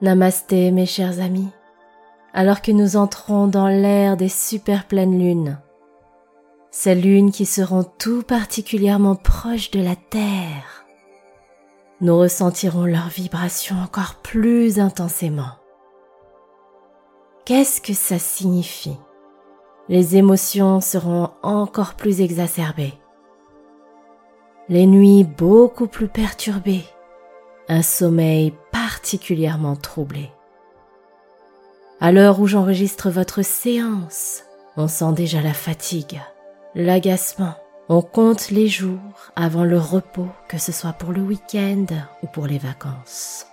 Namasté mes chers amis, alors que nous entrons dans l'ère des super pleines lunes, ces lunes qui seront tout particulièrement proches de la Terre, nous ressentirons leurs vibrations encore plus intensément. Qu'est-ce que ça signifie? Les émotions seront encore plus exacerbées, les nuits beaucoup plus perturbées, un sommeil particulièrement troublé. À l'heure où j'enregistre votre séance, on sent déjà la fatigue, l'agacement. On compte les jours avant le repos, que ce soit pour le week-end ou pour les vacances.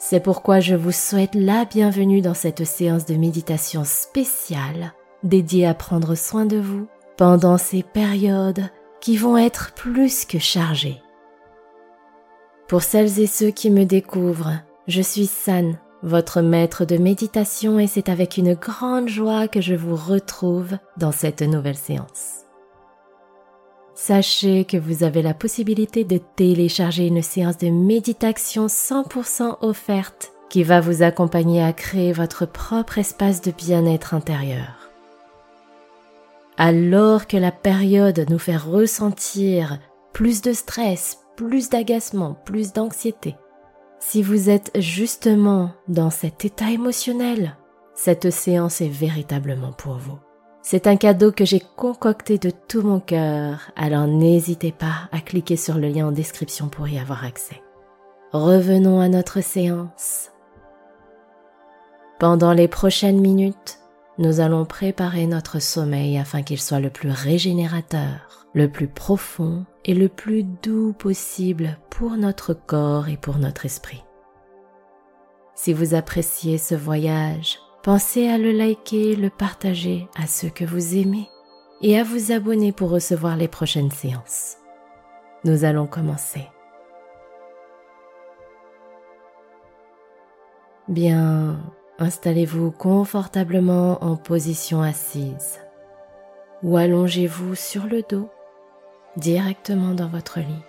C'est pourquoi je vous souhaite la bienvenue dans cette séance de méditation spéciale dédiée à prendre soin de vous pendant ces périodes qui vont être plus que chargées. Pour celles et ceux qui me découvrent, je suis San, votre maître de méditation et c'est avec une grande joie que je vous retrouve dans cette nouvelle séance. Sachez que vous avez la possibilité de télécharger une séance de méditation 100% offerte qui va vous accompagner à créer votre propre espace de bien-être intérieur. Alors que la période nous fait ressentir plus de stress, plus d'agacement, plus d'anxiété. Si vous êtes justement dans cet état émotionnel, cette séance est véritablement pour vous. C'est un cadeau que j'ai concocté de tout mon cœur, alors n'hésitez pas à cliquer sur le lien en description pour y avoir accès. Revenons à notre séance. Pendant les prochaines minutes, nous allons préparer notre sommeil afin qu'il soit le plus régénérateur, le plus profond et le plus doux possible pour notre corps et pour notre esprit. Si vous appréciez ce voyage, pensez à le liker, le partager à ceux que vous aimez et à vous abonner pour recevoir les prochaines séances. Nous allons commencer. Bien, installez-vous confortablement en position assise ou allongez-vous sur le dos directement dans votre lit.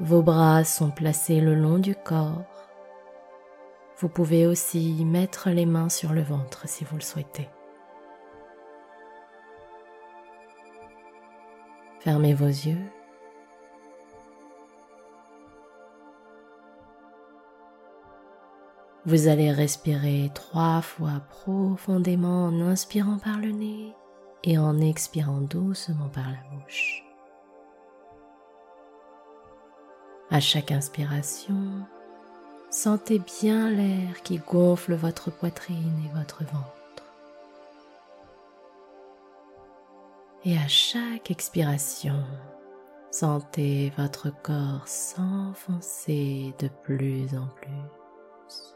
Vos bras sont placés le long du corps. Vous pouvez aussi mettre les mains sur le ventre si vous le souhaitez. Fermez vos yeux. Vous allez respirer trois fois profondément en inspirant par le nez et en expirant doucement par la bouche. À chaque inspiration, sentez bien l'air qui gonfle votre poitrine et votre ventre. Et à chaque expiration, sentez votre corps s'enfoncer de plus en plus.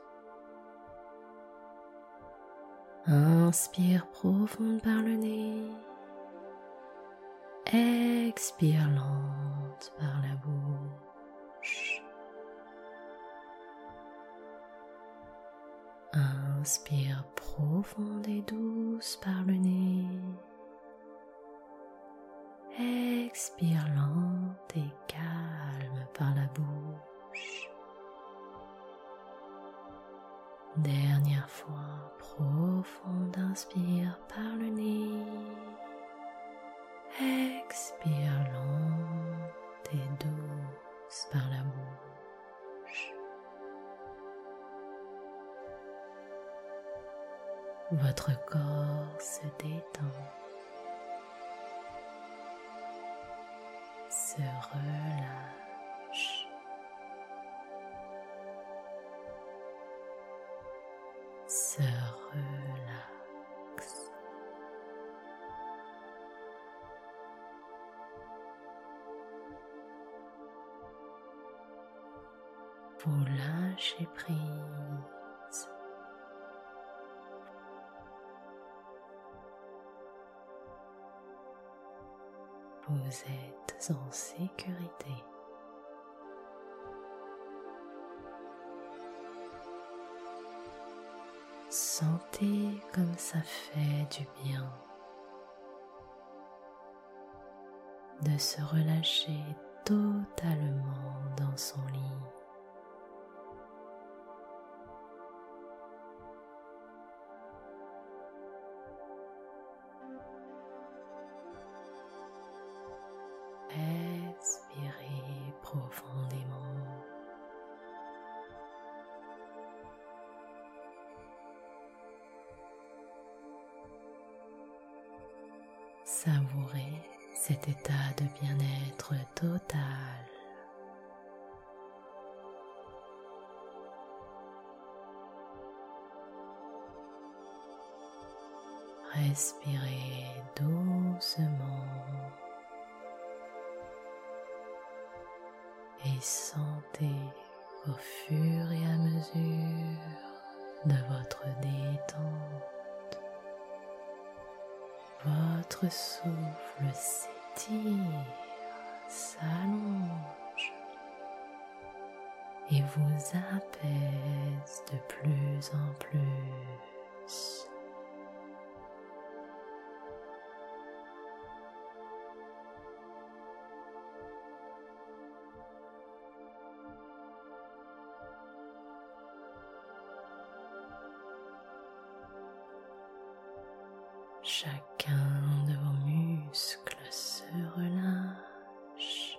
Inspire profond par le nez. Expire lente par la bouche. Inspire profond et douce par le nez. Expire lente et calme par la bouche. Dernière fois, profonde inspire par le nez. Expire lente et douce par la bouche. Votre corps se détend, se relâche. Vous lâchez prise. Vous êtes en sécurité. Sentez comme ça fait du bien de se relâcher totalement dans son lit. Savourez cet état de bien-être total. Respirez doucement et sentez au fur et à mesure de votre détente, votre souffle s'étire, s'allonge et vous apaise de plus en plus. Chacun de vos muscles se relâche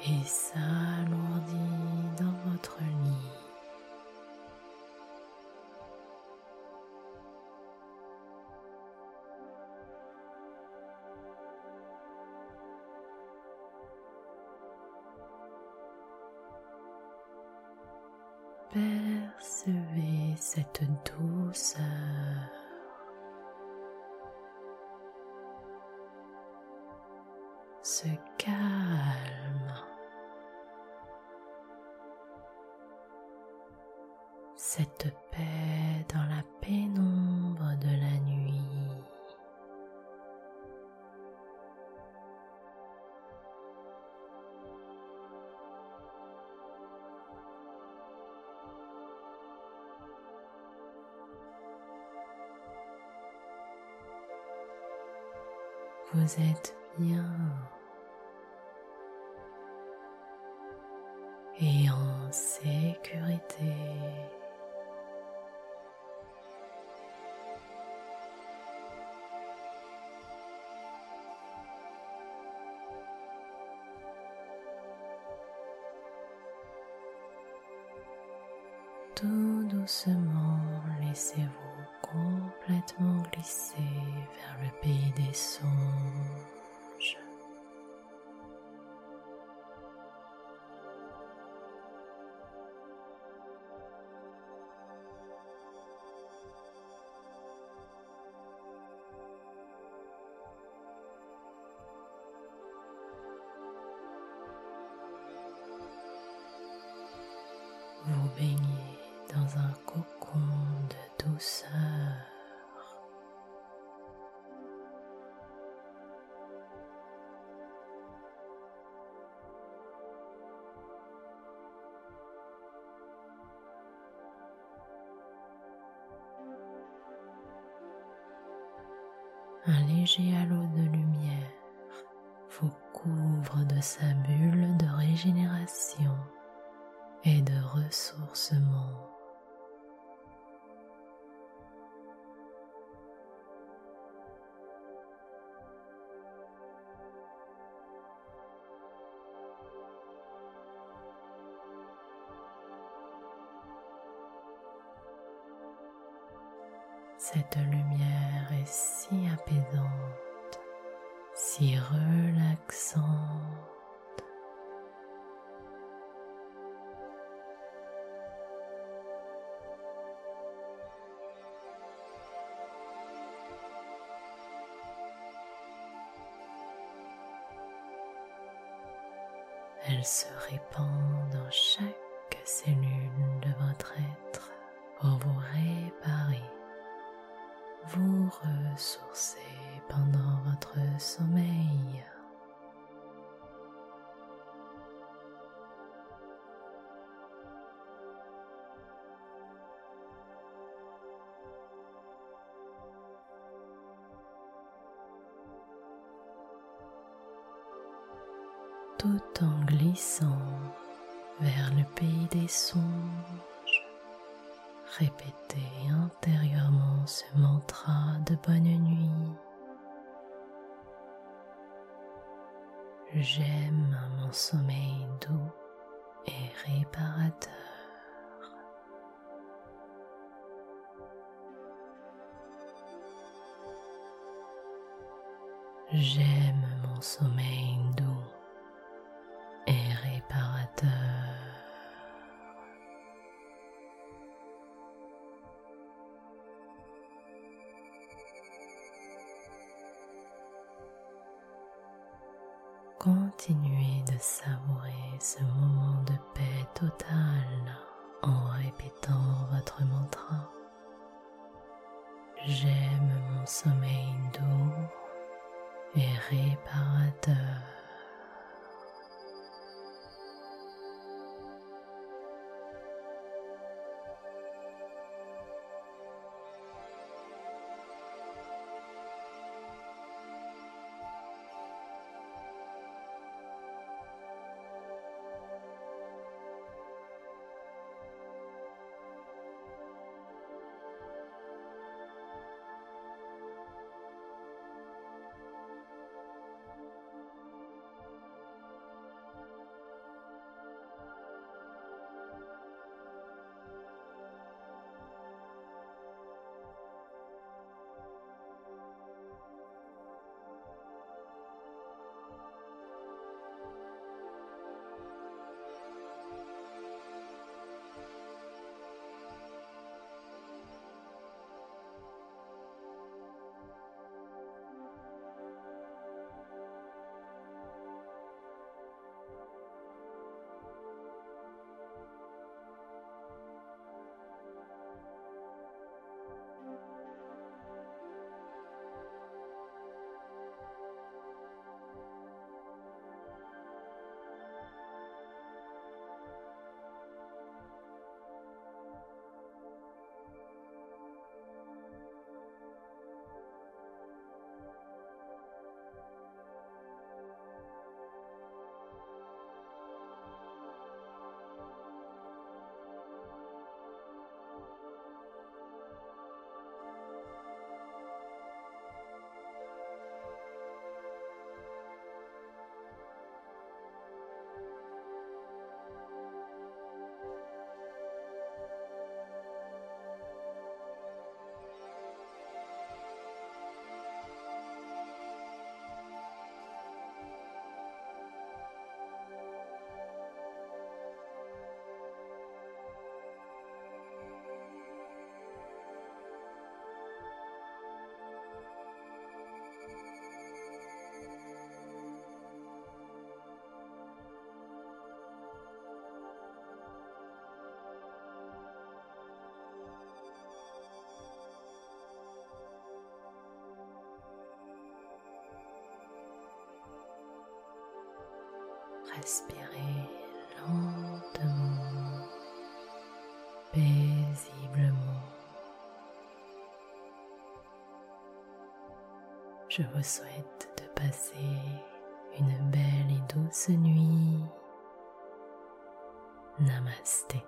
et s'alourdit dans votre lit. Cette douceur. Ce Vous êtes bien et en sécurité. Tout doucement, laissez-vous complètement glisser vers le pays des songes. Vous baignez dans un cocon de douceur. Un léger halo de lumière vous couvre de sa bulle de régénération et de ressourcement. Cette lumière est si apaisante, si relaxante. Elle se répand dans chaque cellule de votre être pour vous réparer, vous ressourcer pendant votre sommeil. tout en glissant vers le pays des sons Répétez intérieurement ce mantra de bonne nuit. J'aime mon sommeil doux et réparateur. J'aime mon sommeil вода. Respirez lentement, paisiblement. Je vous souhaite de passer une belle et douce nuit. Namasté.